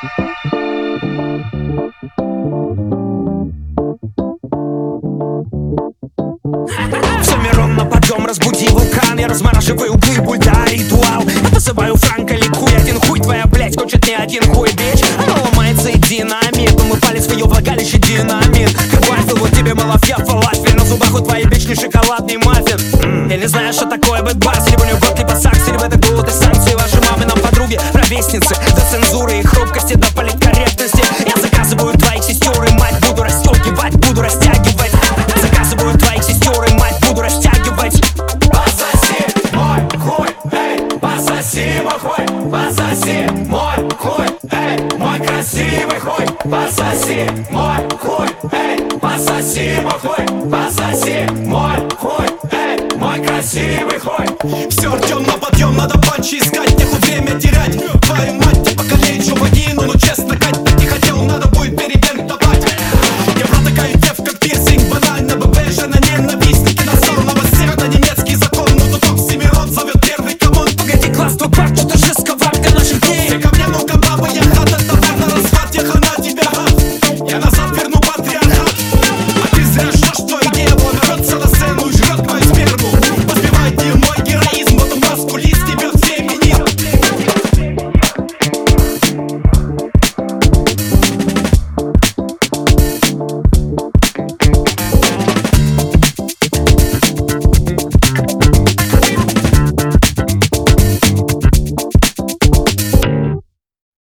Все миром на подъем, разбуди вулкан. Я размораживаю углы, бульда, ритуал. Я посылаю франко, ликуй один. Хуй Твоя блять хочет не один. Хуй, бич. Она ломается и динамит мы палец в ее влагалище динамит. Вафел, вот тебе малафья, фалафель. На зубах у твоей бич не шоколадный маффин. Я не знаю, что такое бэтбас Либо любовь, либо сакс, либо это будут и санкции Ваши мамы нам подруги, ровесницы. До цензуры и хрупкости, пососи мой хуй, эй, мой красивый хуй, пососи мой хуй, эй, пососи мой хуй, пососи мой хуй, эй, мой красивый хуй. Все, Артем на